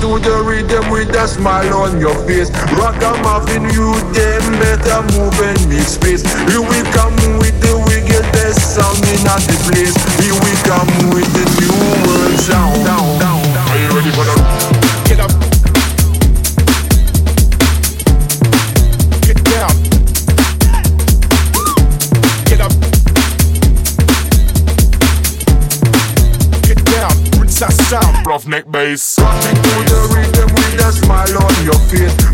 to the rhythm with a smile on your face. Rock a muffin, you them better move and make space. Here we come with the wickedest sound in the place. Here we come with the new world sound. Are you ready for the? ethnic bass. Rock it to the rhythm with a smile on your face.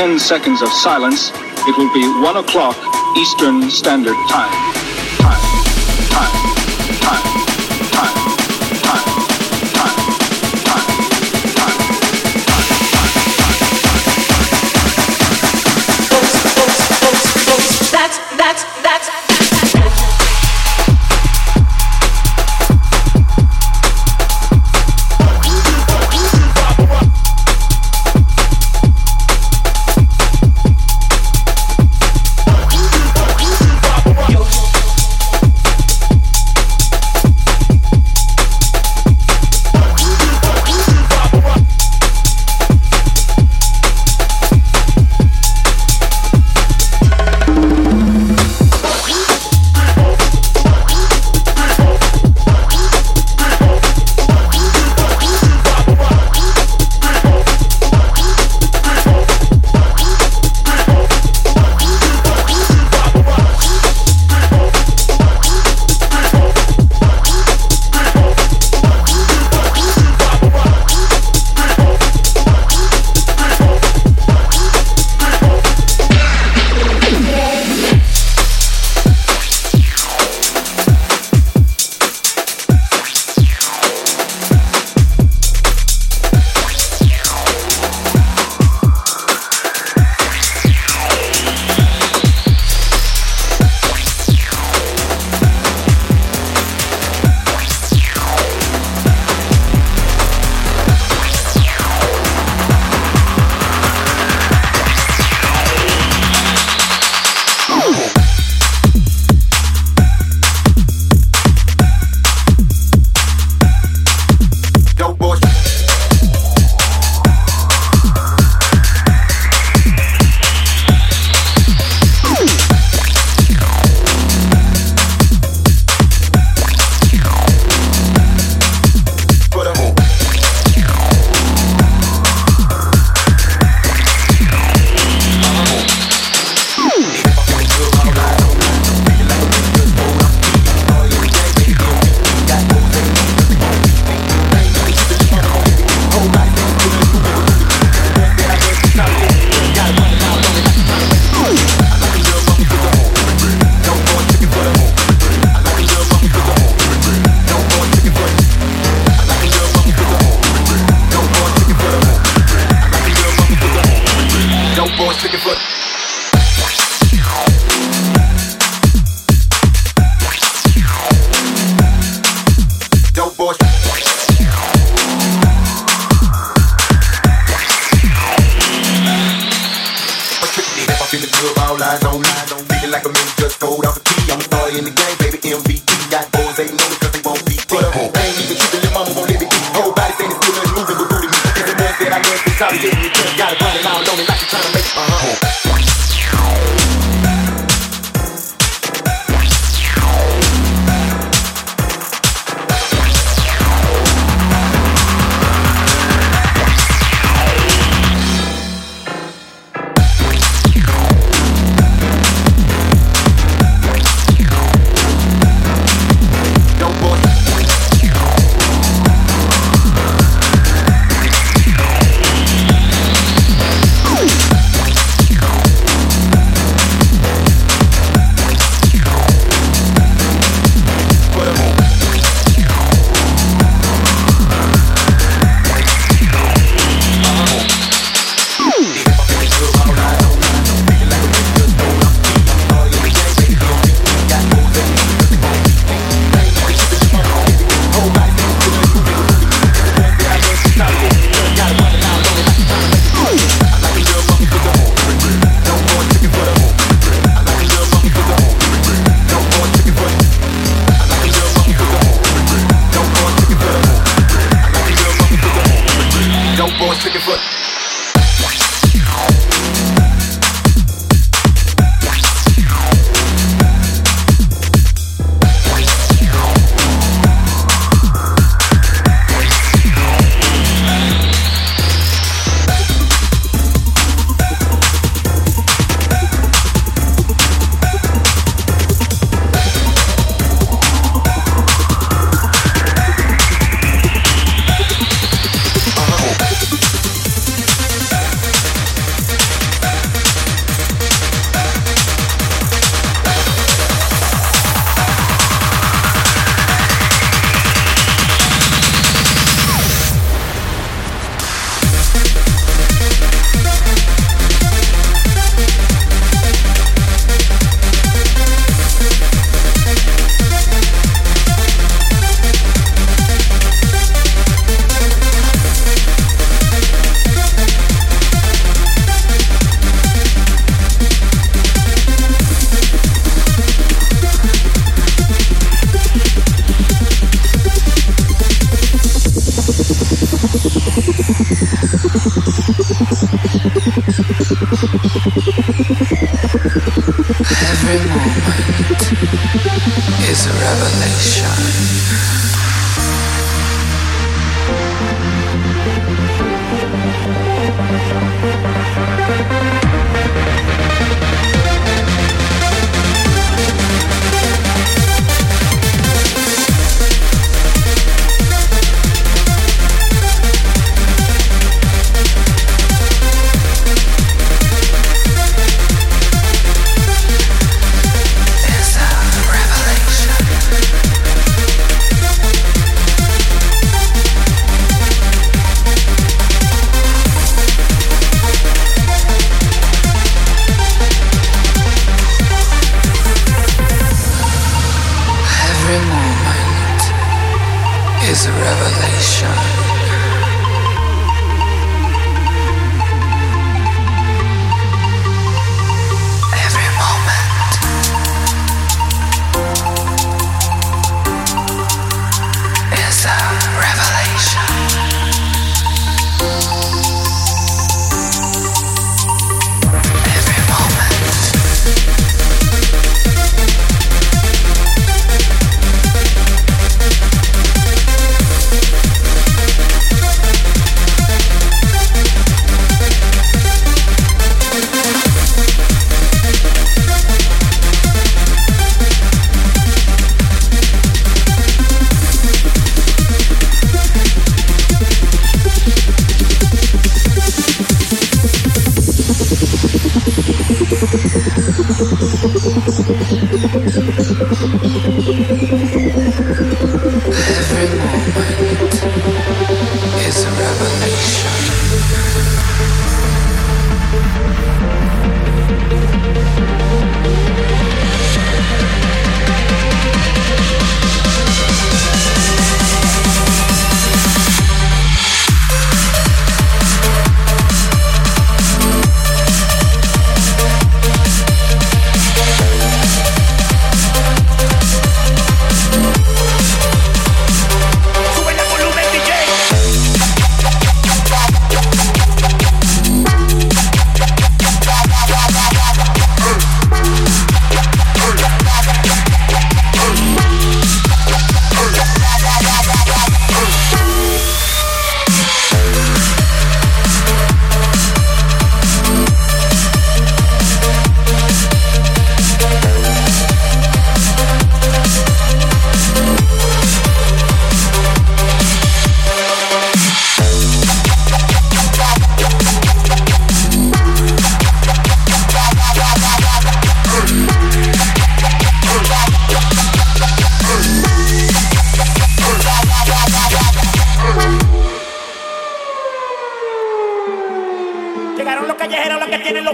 10 seconds of silence, it will be 1 o'clock Eastern Standard Time. eyes on me. Thinking like a man. just gold off a key. I'm a star in the game, baby. MVP. Got boys ain't know because they won't be deep. Ain't uh, even keeping your mama won't let me be. Whole body saying it's still moving, but booty me. Cause the man that I was retaliating. Got a running all on me like you trying to make. Uh huh.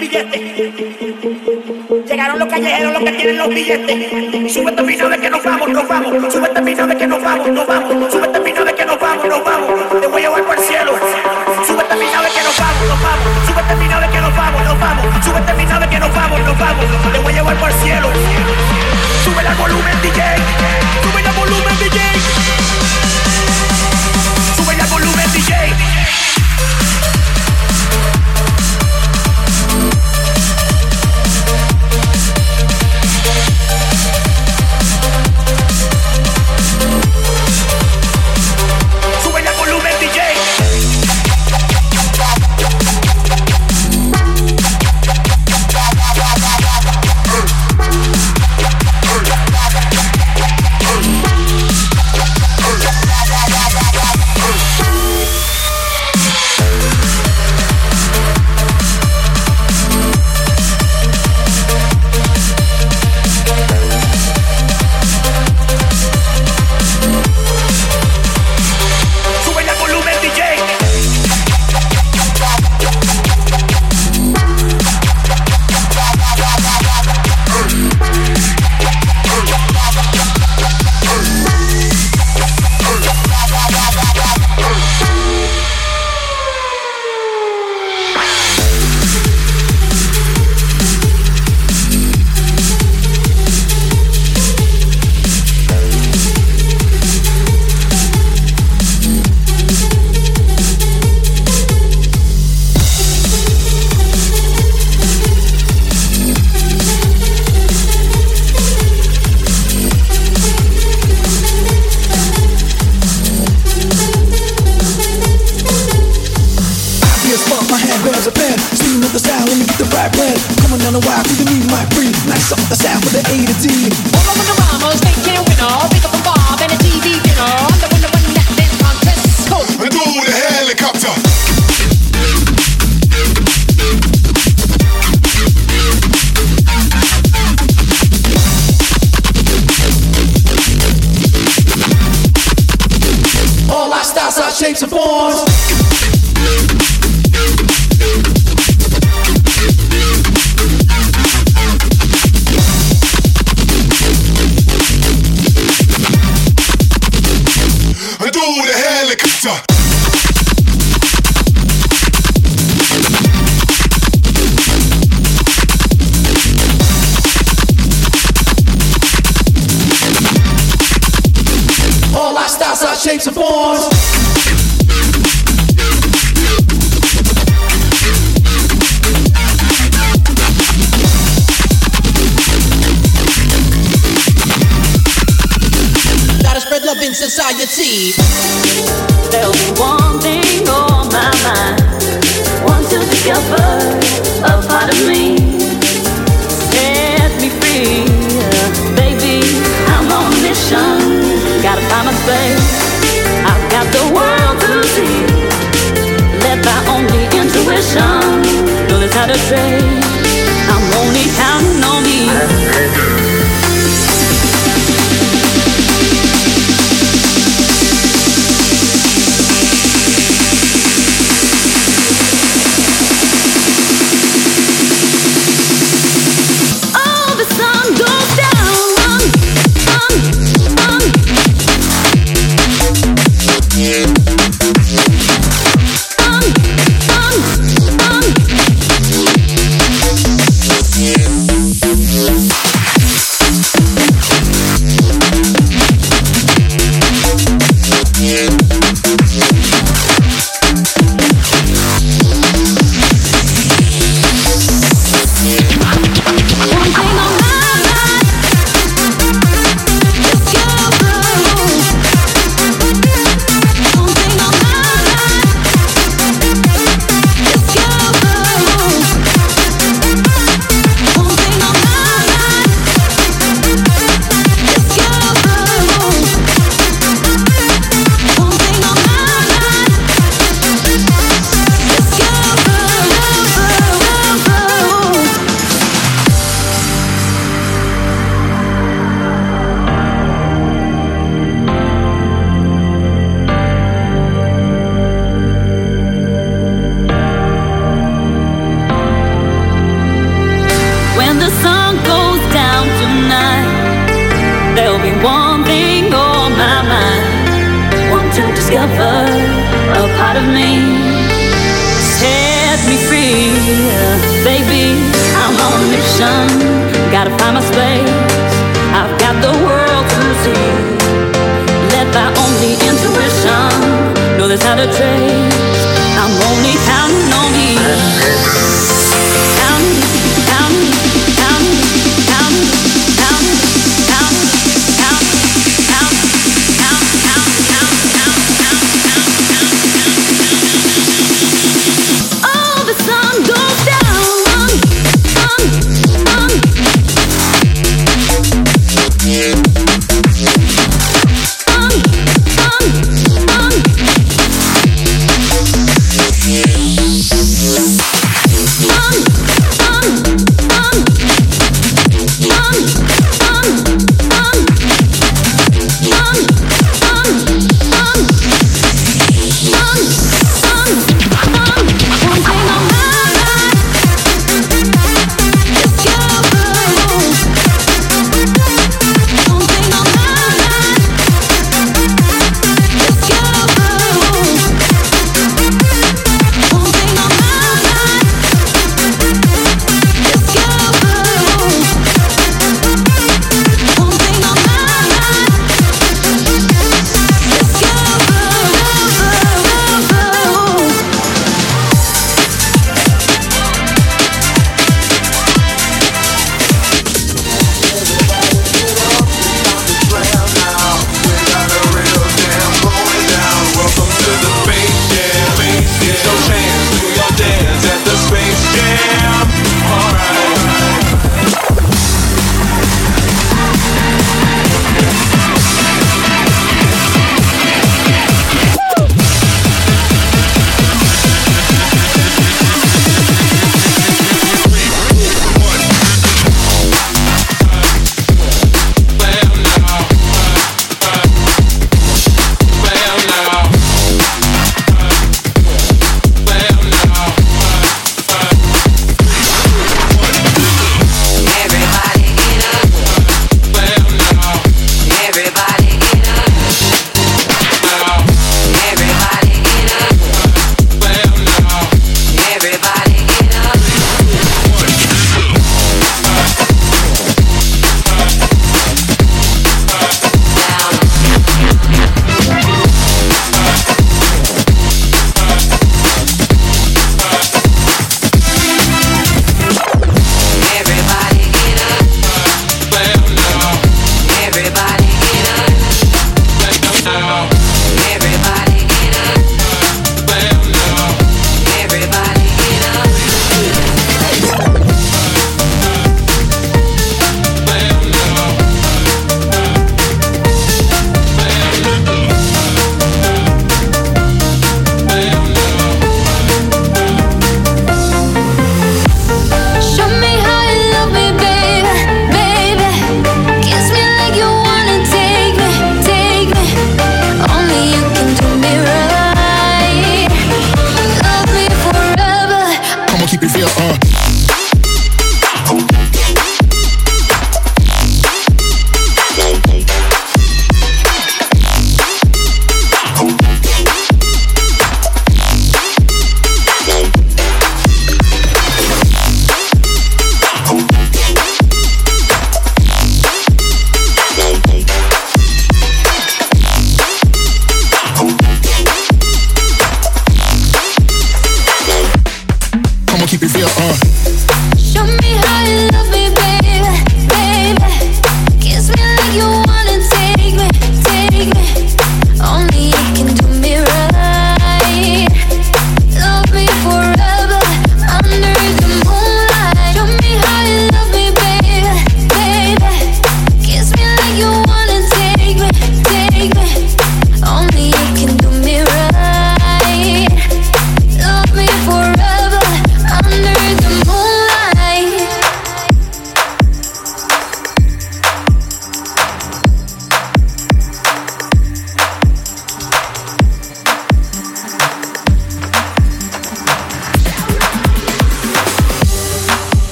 Billetes. Llegaron los callejeros, los que tienen los billetes. Súbete mi nave que nos vamos, nos vamos. Súbete mi nave que nos vamos, nos vamos. Súbete mi nave que nos vamos, nos vamos. Te voy a llevar por el cielo. Súbete mi nave que nos vamos, nos vamos. Súbete mi nave que nos vamos, nos vamos. Súbete mi nave que nos vamos, nos vamos. Te voy a llevar por el cielo. Sube el volumen DJ.